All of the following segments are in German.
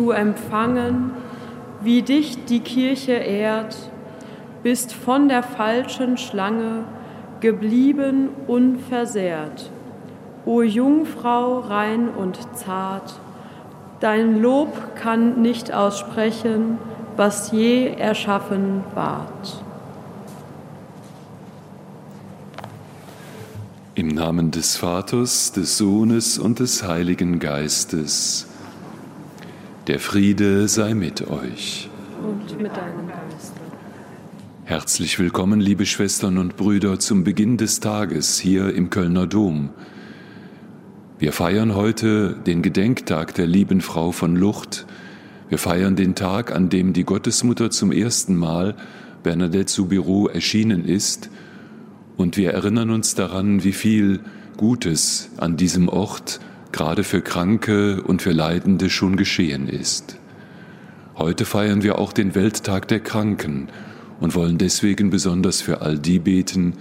du empfangen, wie dich die Kirche ehrt, bist von der falschen Schlange geblieben unversehrt. O Jungfrau rein und zart, dein Lob kann nicht aussprechen, was je erschaffen ward. Im Namen des Vaters, des Sohnes und des Heiligen Geistes. Der Friede sei mit euch. Und mit deinem Geiste. Herzlich willkommen, liebe Schwestern und Brüder, zum Beginn des Tages hier im Kölner Dom. Wir feiern heute den Gedenktag der lieben Frau von Lucht. Wir feiern den Tag, an dem die Gottesmutter zum ersten Mal Bernadette Soubirou erschienen ist – und wir erinnern uns daran, wie viel Gutes an diesem Ort gerade für Kranke und für Leidende schon geschehen ist. Heute feiern wir auch den Welttag der Kranken und wollen deswegen besonders für all die beten,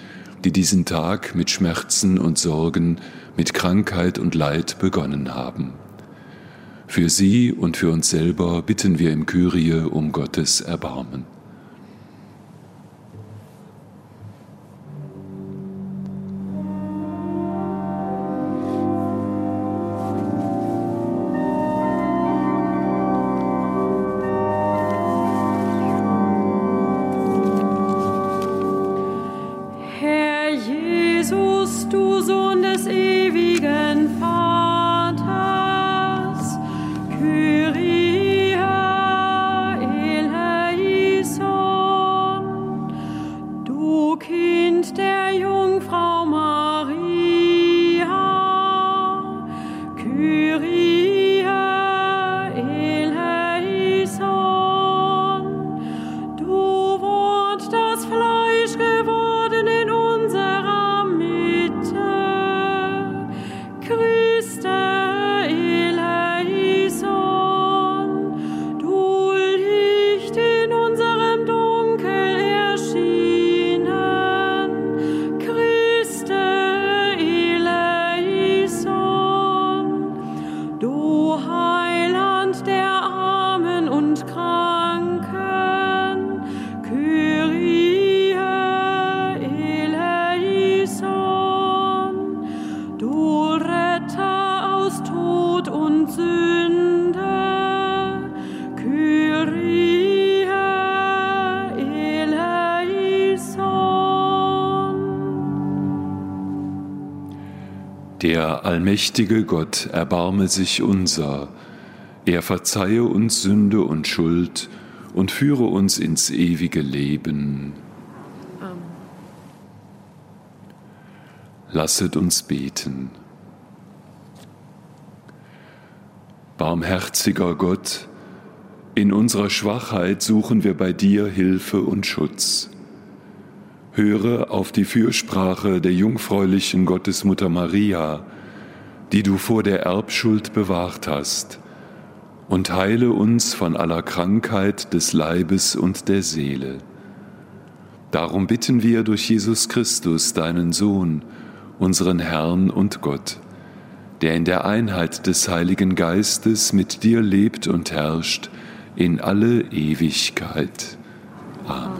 die diesen Tag mit Schmerzen und Sorgen, mit Krankheit und Leid begonnen haben. Für sie und für uns selber bitten wir im Kyrie um Gottes Erbarmen. Allmächtige Gott erbarme sich unser, er verzeihe uns Sünde und Schuld und führe uns ins ewige Leben. Amen. Lasset uns beten. Barmherziger Gott, in unserer Schwachheit suchen wir bei dir Hilfe und Schutz. Höre auf die Fürsprache der jungfräulichen Gottesmutter Maria, die du vor der Erbschuld bewahrt hast, und heile uns von aller Krankheit des Leibes und der Seele. Darum bitten wir durch Jesus Christus, deinen Sohn, unseren Herrn und Gott, der in der Einheit des Heiligen Geistes mit dir lebt und herrscht in alle Ewigkeit. Amen.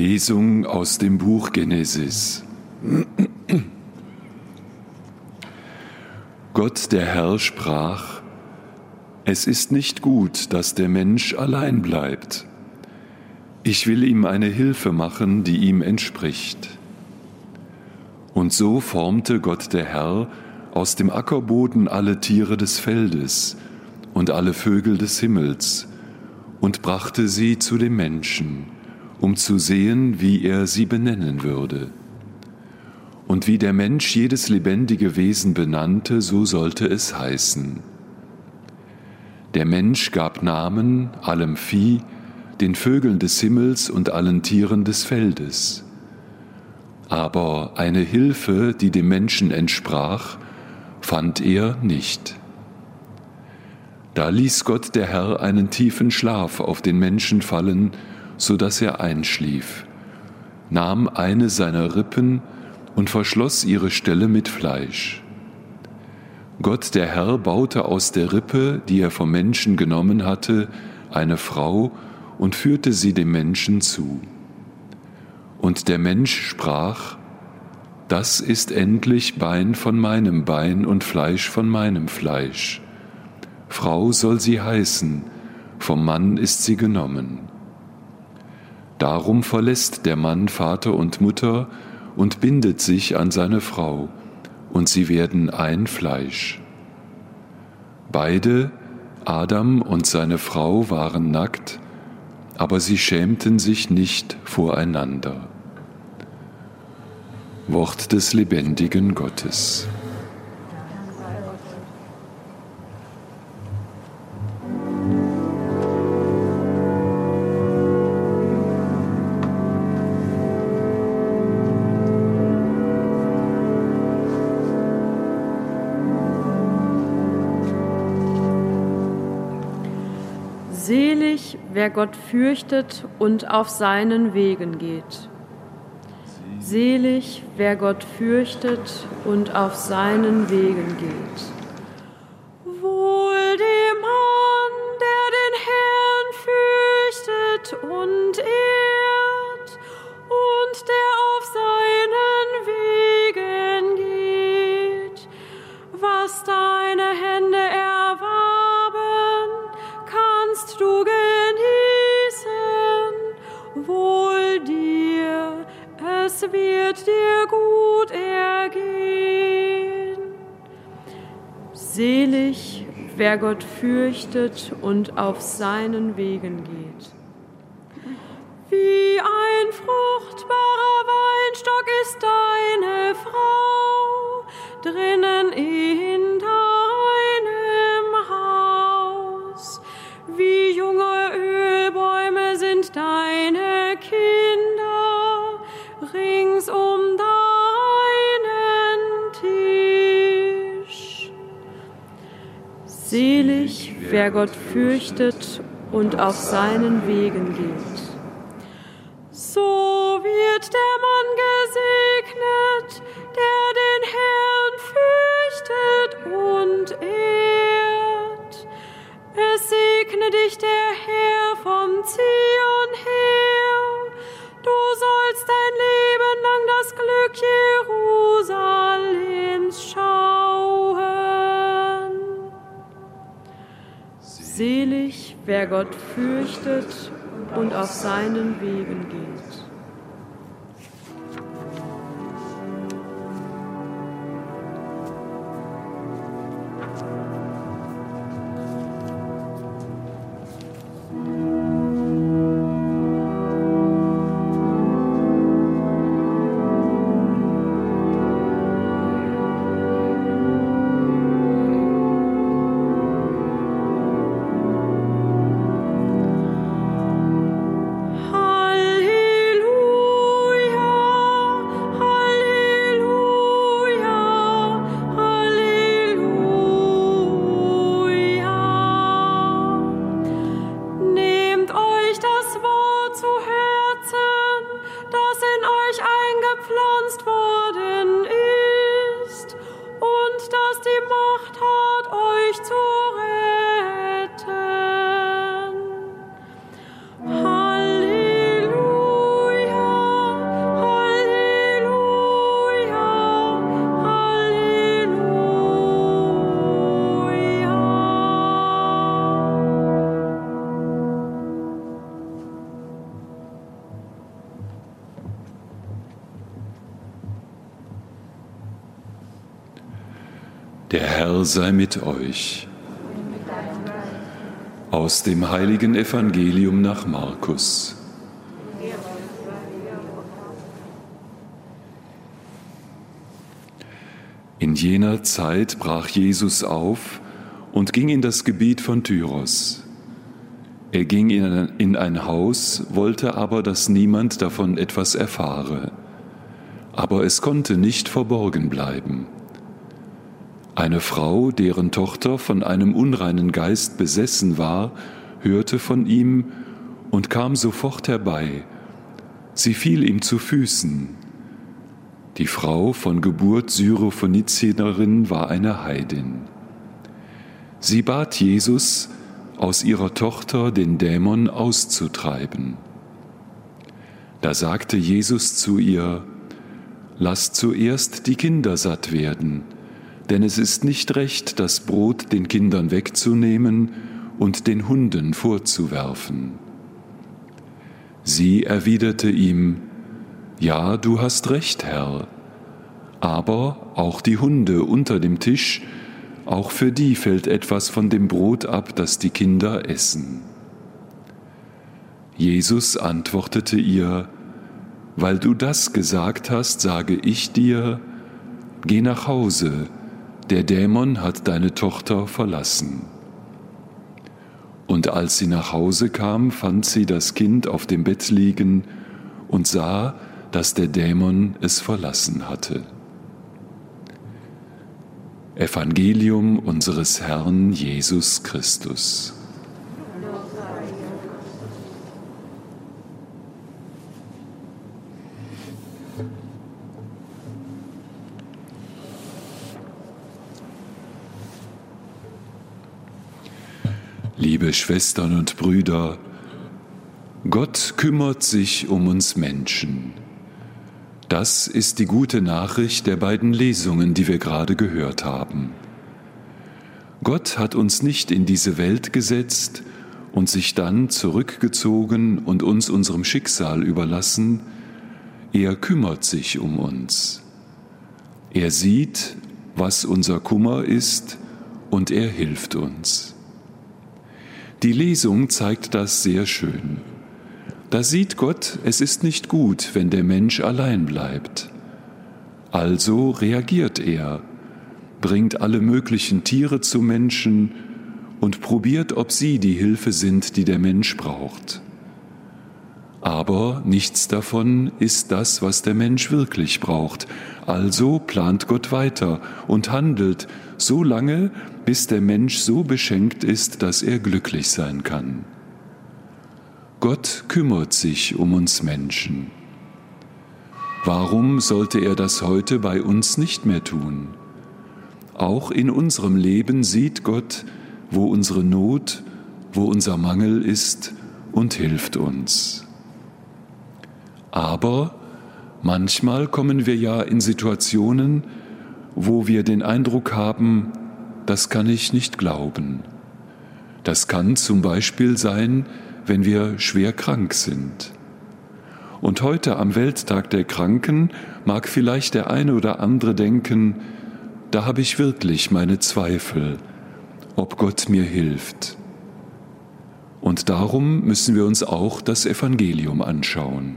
Lesung aus dem Buch Genesis. Gott der Herr sprach, es ist nicht gut, dass der Mensch allein bleibt. Ich will ihm eine Hilfe machen, die ihm entspricht. Und so formte Gott der Herr aus dem Ackerboden alle Tiere des Feldes und alle Vögel des Himmels und brachte sie zu dem Menschen um zu sehen, wie er sie benennen würde. Und wie der Mensch jedes lebendige Wesen benannte, so sollte es heißen. Der Mensch gab Namen allem Vieh, den Vögeln des Himmels und allen Tieren des Feldes. Aber eine Hilfe, die dem Menschen entsprach, fand er nicht. Da ließ Gott der Herr einen tiefen Schlaf auf den Menschen fallen, so dass er einschlief, nahm eine seiner Rippen und verschloss ihre Stelle mit Fleisch. Gott der Herr baute aus der Rippe, die er vom Menschen genommen hatte, eine Frau und führte sie dem Menschen zu. Und der Mensch sprach, das ist endlich Bein von meinem Bein und Fleisch von meinem Fleisch. Frau soll sie heißen, vom Mann ist sie genommen. Darum verlässt der Mann Vater und Mutter und bindet sich an seine Frau, und sie werden ein Fleisch. Beide, Adam und seine Frau, waren nackt, aber sie schämten sich nicht voreinander. Wort des lebendigen Gottes. Wer Gott fürchtet und auf seinen Wegen geht. Selig, wer Gott fürchtet und auf seinen Wegen geht. Wird dir gut ergehen. Selig, wer Gott fürchtet und auf seinen Wegen geht. Wie ein fruchtbarer Weinstock ist deine Frau drinnen in wer Gott fürchtet und auf seinen Wegen geht. So wird der Wer Gott fürchtet und auf seinen Wegen geht. Der Herr sei mit euch. Aus dem heiligen Evangelium nach Markus. In jener Zeit brach Jesus auf und ging in das Gebiet von Tyros. Er ging in ein, in ein Haus, wollte aber, dass niemand davon etwas erfahre. Aber es konnte nicht verborgen bleiben. Eine Frau, deren Tochter von einem unreinen Geist besessen war, hörte von ihm und kam sofort herbei. Sie fiel ihm zu Füßen. Die Frau von Geburt Syrophonizierin war eine Heidin. Sie bat Jesus, aus ihrer Tochter den Dämon auszutreiben. Da sagte Jesus zu ihr, Lass zuerst die Kinder satt werden, denn es ist nicht recht, das Brot den Kindern wegzunehmen und den Hunden vorzuwerfen. Sie erwiderte ihm, Ja, du hast recht, Herr, aber auch die Hunde unter dem Tisch, auch für die fällt etwas von dem Brot ab, das die Kinder essen. Jesus antwortete ihr, Weil du das gesagt hast, sage ich dir, Geh nach Hause, der Dämon hat deine Tochter verlassen. Und als sie nach Hause kam, fand sie das Kind auf dem Bett liegen und sah, dass der Dämon es verlassen hatte. Evangelium unseres Herrn Jesus Christus. Liebe Schwestern und Brüder, Gott kümmert sich um uns Menschen. Das ist die gute Nachricht der beiden Lesungen, die wir gerade gehört haben. Gott hat uns nicht in diese Welt gesetzt und sich dann zurückgezogen und uns unserem Schicksal überlassen, er kümmert sich um uns. Er sieht, was unser Kummer ist, und er hilft uns. Die Lesung zeigt das sehr schön. Da sieht Gott, es ist nicht gut, wenn der Mensch allein bleibt. Also reagiert er, bringt alle möglichen Tiere zu Menschen und probiert, ob sie die Hilfe sind, die der Mensch braucht. Aber nichts davon ist das, was der Mensch wirklich braucht. Also plant Gott weiter und handelt so lange, bis der Mensch so beschenkt ist, dass er glücklich sein kann. Gott kümmert sich um uns Menschen. Warum sollte er das heute bei uns nicht mehr tun? Auch in unserem Leben sieht Gott, wo unsere Not, wo unser Mangel ist und hilft uns. Aber manchmal kommen wir ja in Situationen, wo wir den Eindruck haben, das kann ich nicht glauben. Das kann zum Beispiel sein, wenn wir schwer krank sind. Und heute am Welttag der Kranken mag vielleicht der eine oder andere denken, da habe ich wirklich meine Zweifel, ob Gott mir hilft. Und darum müssen wir uns auch das Evangelium anschauen.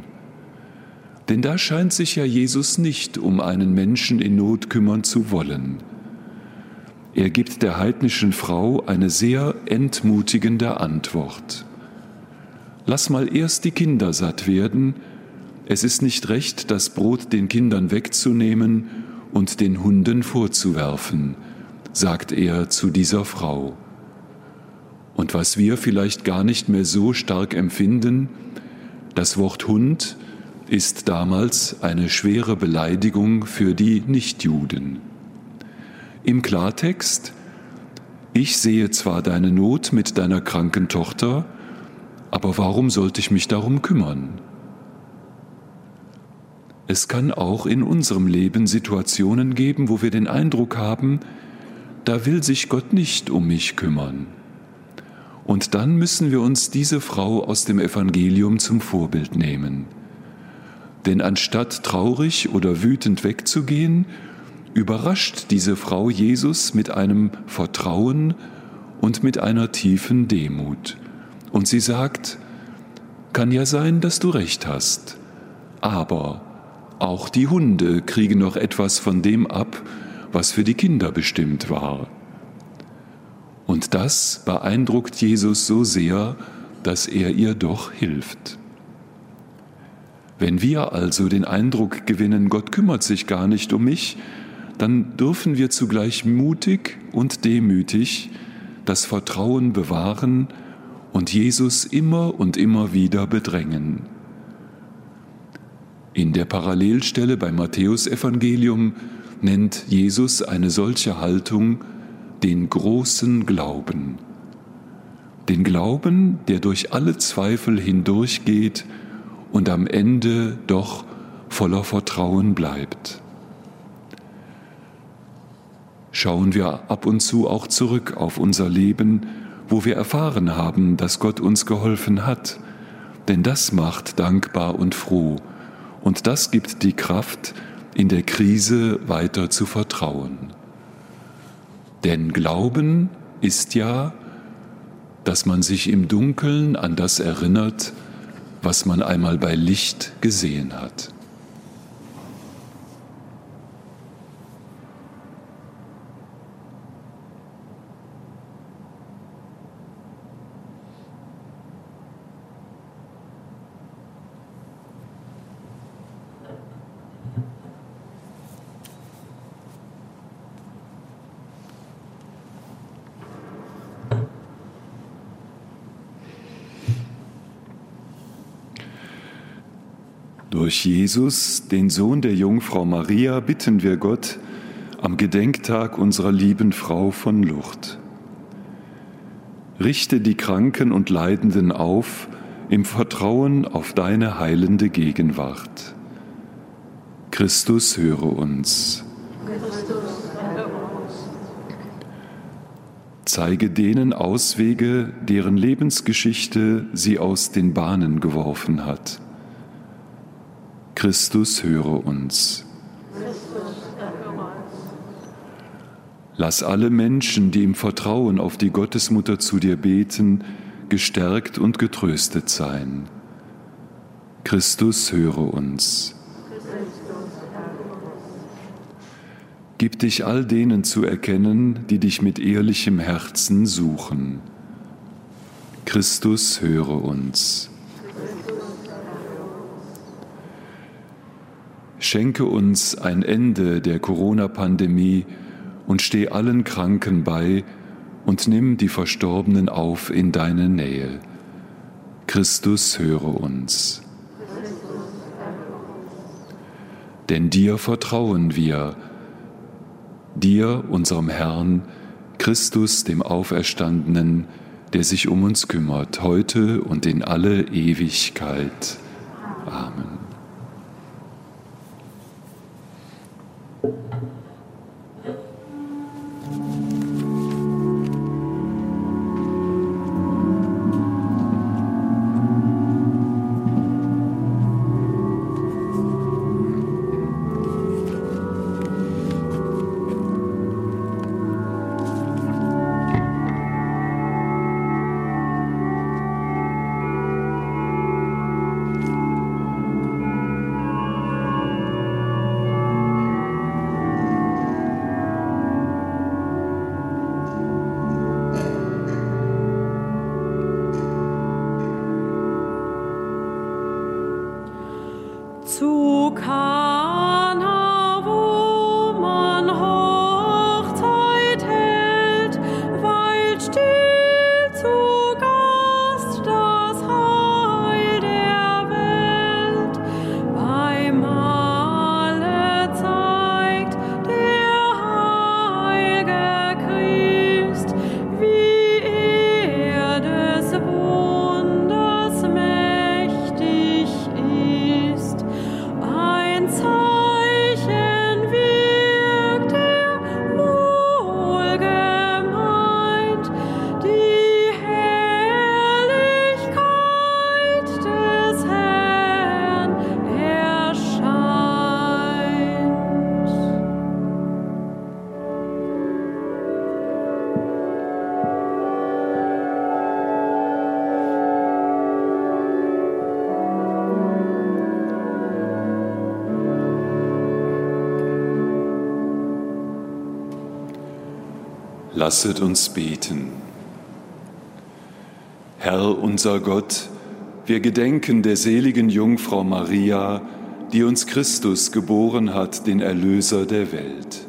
Denn da scheint sich ja Jesus nicht um einen Menschen in Not kümmern zu wollen. Er gibt der heidnischen Frau eine sehr entmutigende Antwort. Lass mal erst die Kinder satt werden, es ist nicht recht, das Brot den Kindern wegzunehmen und den Hunden vorzuwerfen, sagt er zu dieser Frau. Und was wir vielleicht gar nicht mehr so stark empfinden, das Wort Hund ist damals eine schwere Beleidigung für die Nichtjuden. Im Klartext, ich sehe zwar deine Not mit deiner kranken Tochter, aber warum sollte ich mich darum kümmern? Es kann auch in unserem Leben Situationen geben, wo wir den Eindruck haben, da will sich Gott nicht um mich kümmern. Und dann müssen wir uns diese Frau aus dem Evangelium zum Vorbild nehmen. Denn anstatt traurig oder wütend wegzugehen, überrascht diese Frau Jesus mit einem Vertrauen und mit einer tiefen Demut. Und sie sagt, kann ja sein, dass du recht hast, aber auch die Hunde kriegen noch etwas von dem ab, was für die Kinder bestimmt war. Und das beeindruckt Jesus so sehr, dass er ihr doch hilft. Wenn wir also den Eindruck gewinnen, Gott kümmert sich gar nicht um mich, dann dürfen wir zugleich mutig und demütig das Vertrauen bewahren und Jesus immer und immer wieder bedrängen. In der Parallelstelle beim Matthäusevangelium nennt Jesus eine solche Haltung den großen Glauben. Den Glauben, der durch alle Zweifel hindurchgeht und am Ende doch voller Vertrauen bleibt. Schauen wir ab und zu auch zurück auf unser Leben, wo wir erfahren haben, dass Gott uns geholfen hat. Denn das macht dankbar und froh. Und das gibt die Kraft, in der Krise weiter zu vertrauen. Denn Glauben ist ja, dass man sich im Dunkeln an das erinnert, was man einmal bei Licht gesehen hat. Durch Jesus, den Sohn der Jungfrau Maria, bitten wir Gott am Gedenktag unserer lieben Frau von Lucht. Richte die Kranken und Leidenden auf im Vertrauen auf deine heilende Gegenwart. Christus höre uns. Zeige denen Auswege, deren Lebensgeschichte sie aus den Bahnen geworfen hat Christus, höre uns. Lass alle Menschen, die im Vertrauen auf die Gottesmutter zu dir beten, gestärkt und getröstet sein. Christus, höre uns. Gib dich all denen zu erkennen, die dich mit ehrlichem Herzen suchen. Christus, höre uns. Schenke uns ein Ende der Corona-Pandemie und steh allen Kranken bei und nimm die Verstorbenen auf in deine Nähe. Christus, höre uns. Denn dir vertrauen wir, dir, unserem Herrn, Christus, dem Auferstandenen, der sich um uns kümmert, heute und in alle Ewigkeit. Amen. Lasset uns beten. Herr unser Gott, wir gedenken der seligen Jungfrau Maria, die uns Christus geboren hat, den Erlöser der Welt.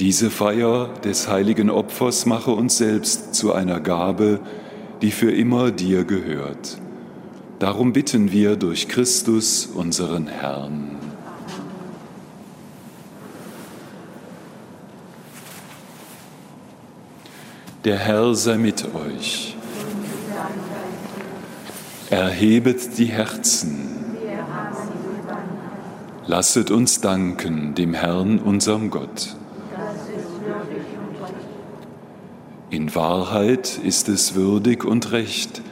Diese Feier des heiligen Opfers mache uns selbst zu einer Gabe, die für immer dir gehört. Darum bitten wir durch Christus, unseren Herrn. Der Herr sei mit euch. Erhebet die Herzen. Lasset uns danken dem Herrn, unserem Gott. In Wahrheit ist es würdig und recht,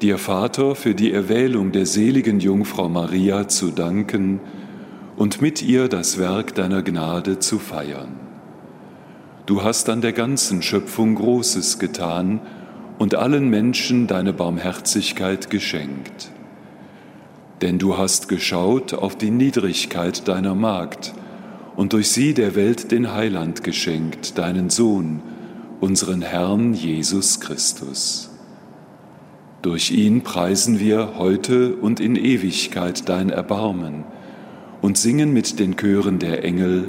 dir Vater für die Erwählung der seligen Jungfrau Maria zu danken und mit ihr das Werk deiner Gnade zu feiern. Du hast an der ganzen Schöpfung Großes getan und allen Menschen deine Barmherzigkeit geschenkt. Denn du hast geschaut auf die Niedrigkeit deiner Magd und durch sie der Welt den Heiland geschenkt, deinen Sohn, unseren Herrn Jesus Christus. Durch ihn preisen wir heute und in Ewigkeit dein Erbarmen und singen mit den Chören der Engel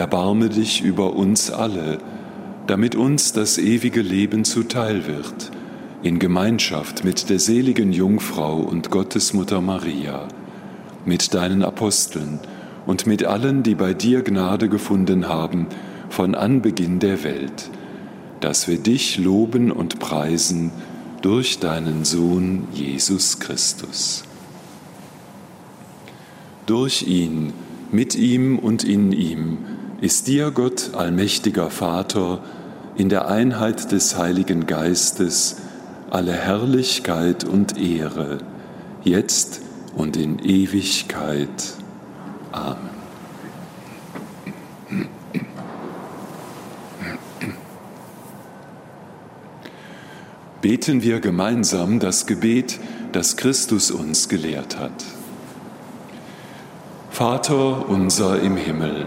erbarme dich über uns alle, damit uns das ewige Leben zuteil wird, in Gemeinschaft mit der seligen Jungfrau und Gottesmutter Maria, mit deinen Aposteln und mit allen, die bei dir Gnade gefunden haben von Anbeginn der Welt, dass wir dich loben und preisen durch deinen Sohn Jesus Christus. Durch ihn, mit ihm und in ihm ist dir Gott, allmächtiger Vater, in der Einheit des Heiligen Geistes alle Herrlichkeit und Ehre, jetzt und in Ewigkeit. Amen. Beten wir gemeinsam das Gebet, das Christus uns gelehrt hat. Vater unser im Himmel,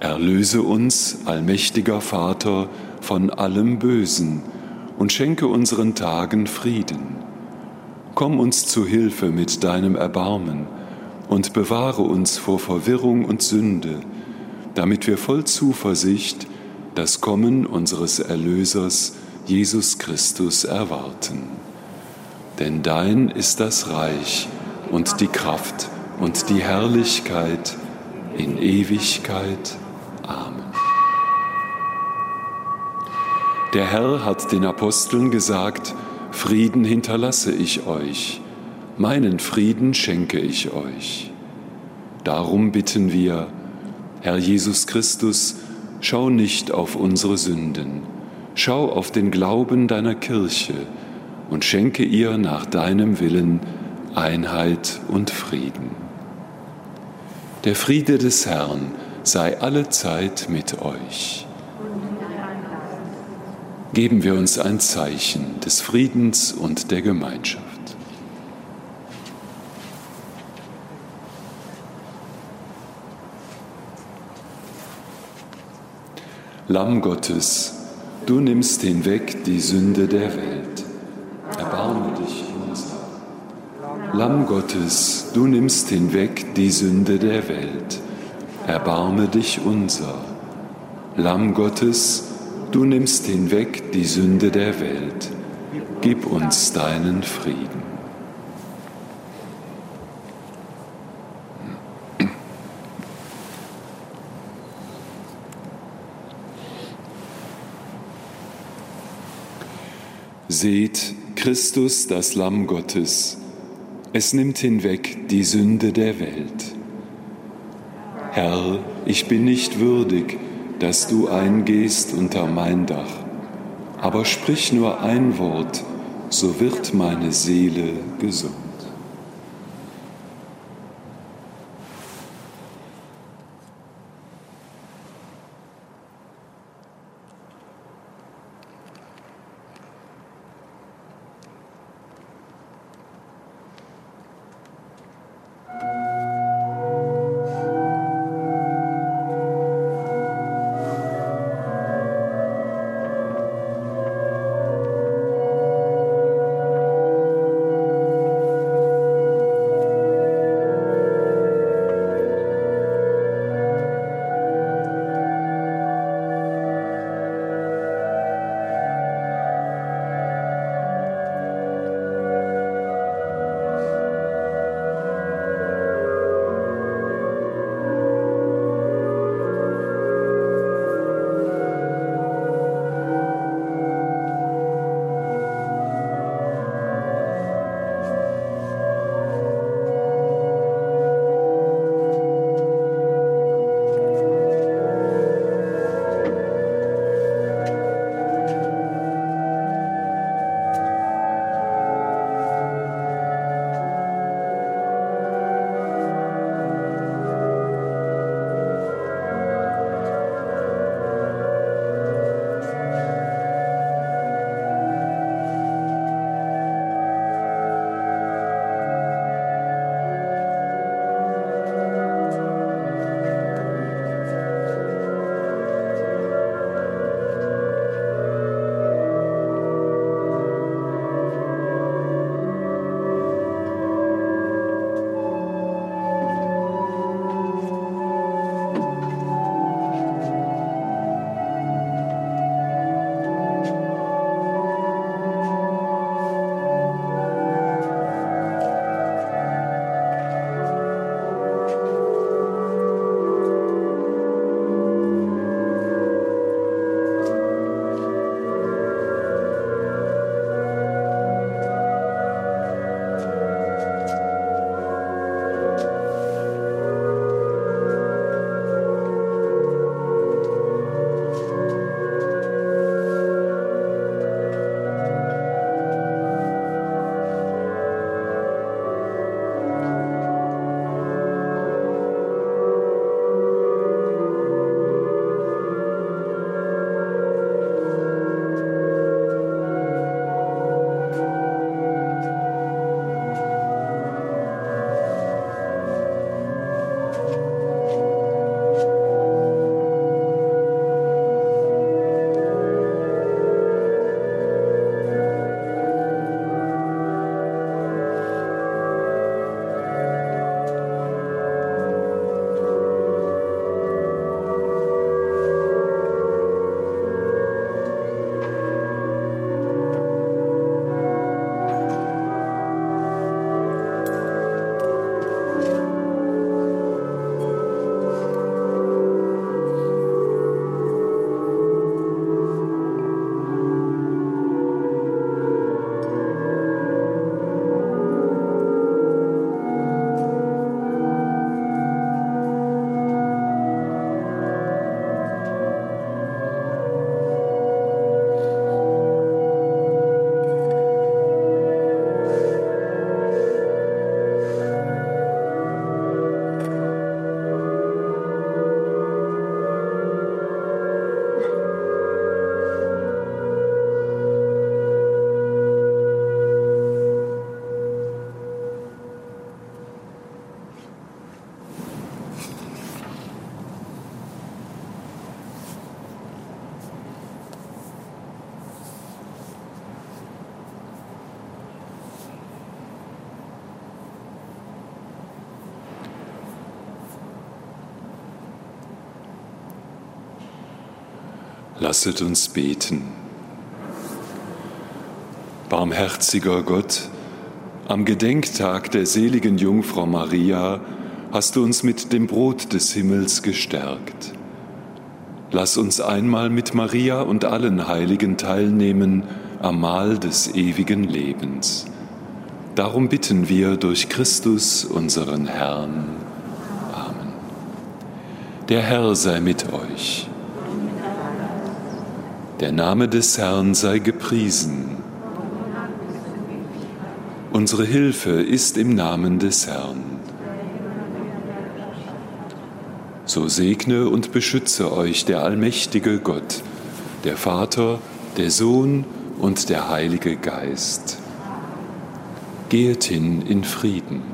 Erlöse uns, allmächtiger Vater, von allem Bösen und schenke unseren Tagen Frieden. Komm uns zu Hilfe mit deinem Erbarmen und bewahre uns vor Verwirrung und Sünde, damit wir voll Zuversicht das Kommen unseres Erlösers Jesus Christus erwarten. Denn dein ist das Reich und die Kraft und die Herrlichkeit in Ewigkeit. Der Herr hat den Aposteln gesagt, Frieden hinterlasse ich euch, meinen Frieden schenke ich euch. Darum bitten wir, Herr Jesus Christus, schau nicht auf unsere Sünden, schau auf den Glauben deiner Kirche und schenke ihr nach deinem Willen Einheit und Frieden. Der Friede des Herrn sei alle Zeit mit euch. Geben wir uns ein Zeichen des Friedens und der Gemeinschaft. Lamm Gottes, du nimmst hinweg die Sünde der Welt. Erbarme dich unser. Lamm Gottes, du nimmst hinweg die Sünde der Welt. Erbarme dich unser. Lamm Gottes, du nimmst hinweg die Sünde der Welt. Gib uns deinen Frieden. Seht Christus, das Lamm Gottes. Es nimmt hinweg die Sünde der Welt. Herr, ich bin nicht würdig, dass du eingehst unter mein Dach, aber sprich nur ein Wort, so wird meine Seele gesund. Lasset uns beten. Barmherziger Gott, am Gedenktag der seligen Jungfrau Maria hast du uns mit dem Brot des Himmels gestärkt. Lass uns einmal mit Maria und allen Heiligen teilnehmen am Mahl des ewigen Lebens. Darum bitten wir durch Christus, unseren Herrn. Amen. Der Herr sei mit euch. Der Name des Herrn sei gepriesen. Unsere Hilfe ist im Namen des Herrn. So segne und beschütze euch der allmächtige Gott, der Vater, der Sohn und der Heilige Geist. Gehet hin in Frieden.